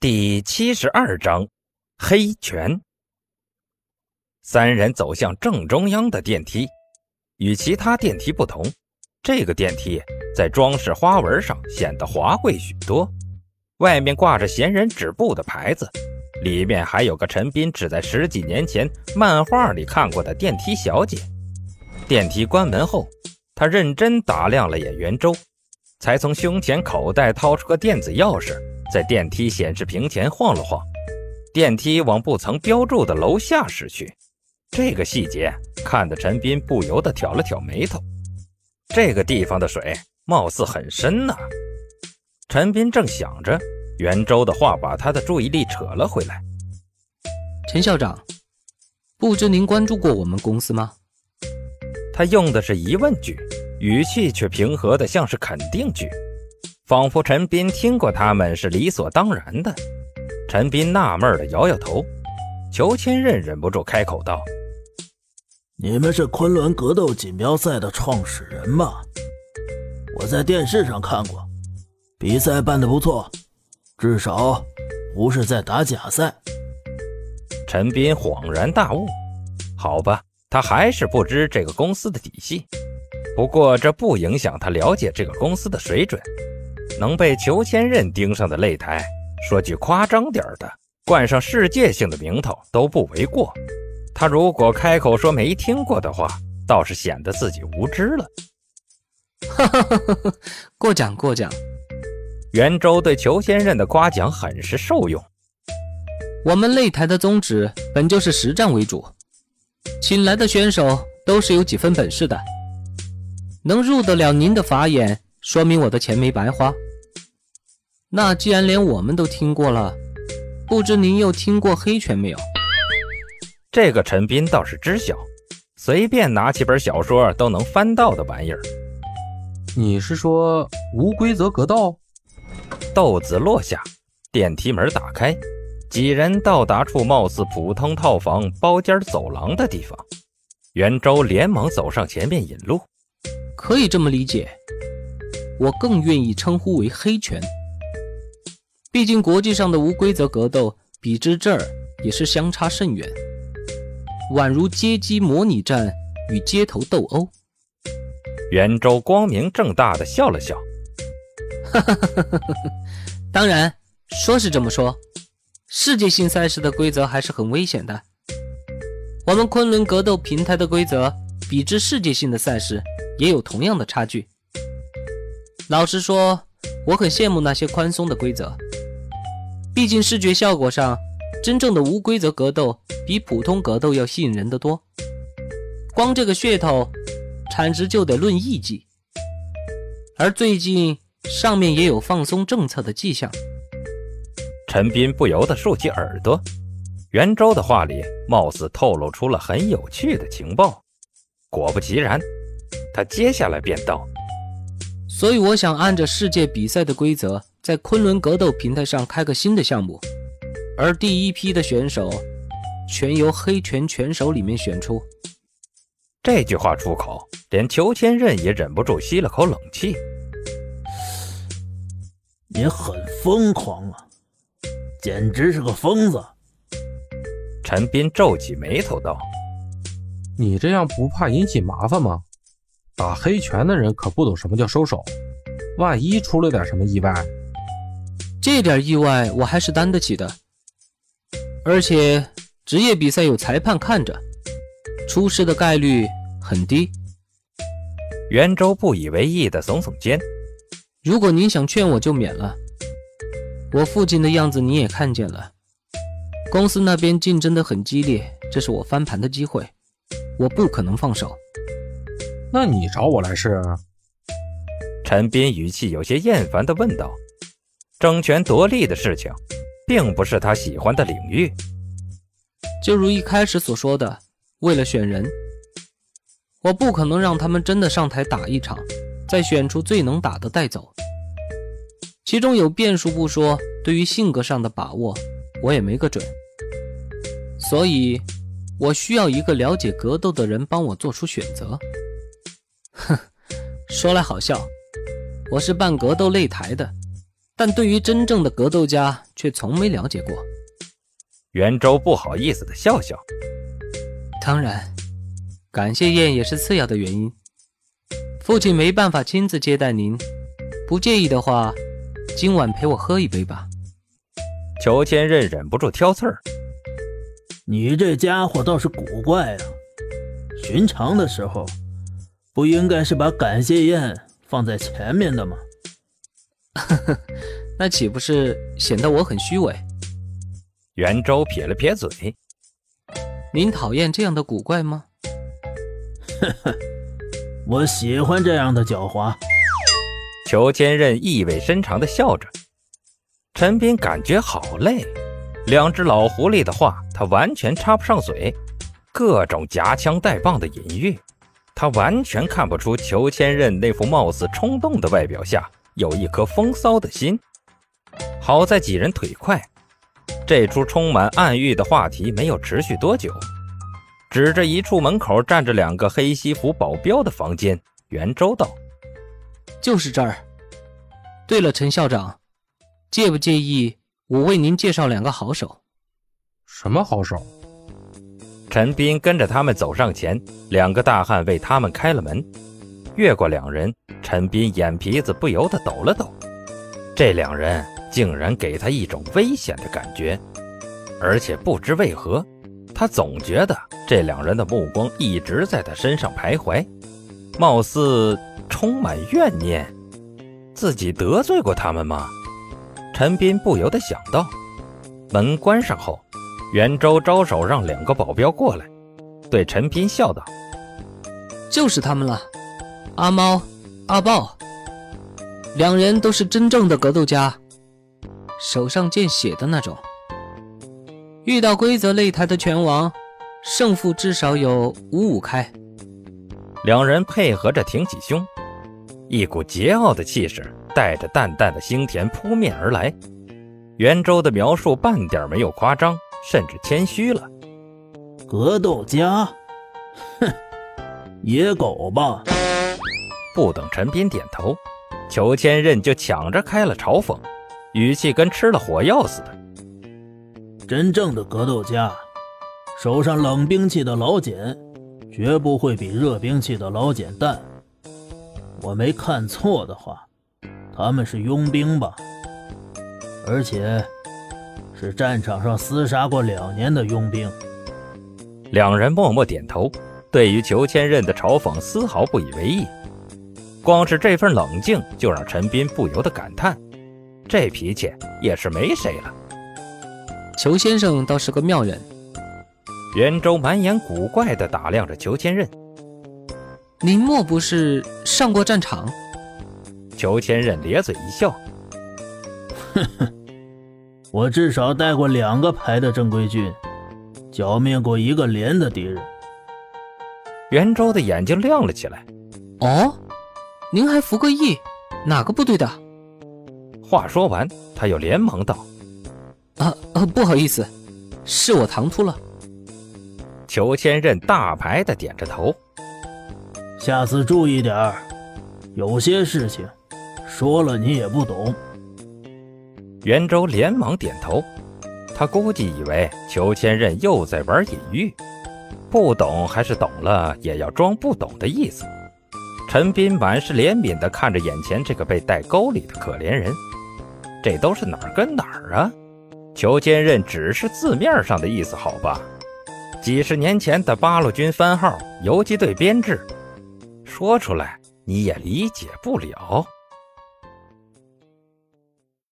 第七十二章，黑拳。三人走向正中央的电梯，与其他电梯不同，这个电梯在装饰花纹上显得华贵许多。外面挂着闲人止步的牌子，里面还有个陈斌只在十几年前漫画里看过的电梯小姐。电梯关门后，他认真打量了眼圆周，才从胸前口袋掏出个电子钥匙。在电梯显示屏前晃了晃，电梯往不曾标注的楼下驶去。这个细节看得陈斌不由得挑了挑眉头。这个地方的水貌似很深呐。陈斌正想着，袁周的话把他的注意力扯了回来。陈校长，不知您关注过我们公司吗？他用的是疑问句，语气却平和的像是肯定句。仿佛陈斌听过他们是理所当然的。陈斌纳闷的摇摇头。裘千仞忍不住开口道：“你们是昆仑格斗锦标赛的创始人吗？我在电视上看过，比赛办得不错，至少不是在打假赛。”陈斌恍然大悟：“好吧，他还是不知这个公司的底细。不过这不影响他了解这个公司的水准。”能被裘千仞盯上的擂台，说句夸张点的，冠上世界性的名头都不为过。他如果开口说没听过的话，倒是显得自己无知了。哈哈哈哈哈！过奖过奖。袁周对裘千仞的夸奖很是受用。我们擂台的宗旨本就是实战为主，请来的选手都是有几分本事的，能入得了您的法眼，说明我的钱没白花。那既然连我们都听过了，不知您又听过黑拳没有？这个陈斌倒是知晓，随便拿起本小说都能翻到的玩意儿。你是说无规则格斗？豆子落下，电梯门打开，几人到达处貌似普通套房包间走廊的地方。袁周连忙走上前面引路。可以这么理解，我更愿意称呼为黑拳。毕竟国际上的无规则格斗比之这儿也是相差甚远，宛如街机模拟战与街头斗殴。袁周光明正大的笑了笑，哈哈哈哈哈！当然，说是这么说，世界性赛事的规则还是很危险的。我们昆仑格斗平台的规则比之世界性的赛事也有同样的差距。老实说，我很羡慕那些宽松的规则。毕竟视觉效果上，真正的无规则格斗比普通格斗要吸引人的多。光这个噱头，产值就得论亿计。而最近上面也有放松政策的迹象。陈斌不由得竖起耳朵，袁周的话里貌似透露出了很有趣的情报。果不其然，他接下来便道：“所以我想按着世界比赛的规则。”在昆仑格斗平台上开个新的项目，而第一批的选手全由黑拳拳手里面选出。这句话出口，连裘千仞也忍不住吸了口冷气。你很疯狂啊，简直是个疯子！陈斌皱起眉头道：“你这样不怕引起麻烦吗？打黑拳的人可不懂什么叫收手，万一出了点什么意外……”这点意外我还是担得起的，而且职业比赛有裁判看着，出事的概率很低。袁周不以为意的耸耸肩：“如果您想劝我，就免了。我父亲的样子你也看见了，公司那边竞争的很激烈，这是我翻盘的机会，我不可能放手。那你找我来是？”陈斌语气有些厌烦的问道。争权夺利的事情，并不是他喜欢的领域。就如一开始所说的，为了选人，我不可能让他们真的上台打一场，再选出最能打的带走。其中有变数不说，对于性格上的把握，我也没个准。所以，我需要一个了解格斗的人帮我做出选择。哼，说来好笑，我是办格斗擂台的。但对于真正的格斗家，却从没了解过。袁周不好意思的笑笑。当然，感谢宴也是次要的原因。父亲没办法亲自接待您，不介意的话，今晚陪我喝一杯吧。裘千仞忍不住挑刺儿：“你这家伙倒是古怪啊！寻常的时候，不应该是把感谢宴放在前面的吗？”呵呵，那岂不是显得我很虚伪？袁周撇了撇嘴：“您讨厌这样的古怪吗？”呵呵。我喜欢这样的狡猾。裘千仞意味深长地笑着。陈斌感觉好累，两只老狐狸的话他完全插不上嘴，各种夹枪带棒的隐喻，他完全看不出裘千仞那副貌似冲动的外表下有一颗风骚的心。好在几人腿快，这出充满暗喻的话题没有持续多久。指着一处门口站着两个黑西服保镖的房间，袁周道：“就是这儿。对了，陈校长，介不介意我为您介绍两个好手？什么好手？”陈斌跟着他们走上前，两个大汉为他们开了门。越过两人，陈斌眼皮子不由得抖了抖。这两人竟然给他一种危险的感觉，而且不知为何。他总觉得这两人的目光一直在他身上徘徊，貌似充满怨念。自己得罪过他们吗？陈斌不由得想到。门关上后，袁周招手让两个保镖过来，对陈斌笑道：“就是他们了，阿猫、阿豹，两人都是真正的格斗家，手上见血的那种。”遇到规则擂台的拳王，胜负至少有五五开。两人配合着挺起胸，一股桀骜的气势带着淡淡的腥甜扑面而来。袁周的描述半点没有夸张，甚至谦虚了。格斗家，哼，野狗吧！不等陈斌点头，裘千仞就抢着开了嘲讽，语气跟吃了火药似的。真正的格斗家，手上冷兵器的老茧，绝不会比热兵器的老茧淡。我没看错的话，他们是佣兵吧？而且是战场上厮杀过两年的佣兵。两人默默点头，对于裘千仞的嘲讽丝毫不以为意。光是这份冷静，就让陈斌不由得感叹：这脾气也是没谁了。裘先生倒是个妙人。袁周满眼古怪地打量着裘千仞：“您莫不是上过战场？”裘千仞咧嘴一笑：“呵呵，我至少带过两个排的正规军，剿灭过一个连的敌人。”袁周的眼睛亮了起来：“哦，您还服个役？哪个部队的？”话说完，他又连忙道。啊啊！不好意思，是我唐突了。裘千仞大牌的点着头，下次注意点儿。有些事情说了你也不懂。袁周连忙点头，他估计以为裘千仞又在玩隐喻，不懂还是懂了也要装不懂的意思。陈斌满是怜悯的看着眼前这个被带沟里的可怜人，这都是哪儿跟哪儿啊？求坚韧只是字面上的意思，好吧？几十年前的八路军番号、游击队编制，说出来你也理解不了。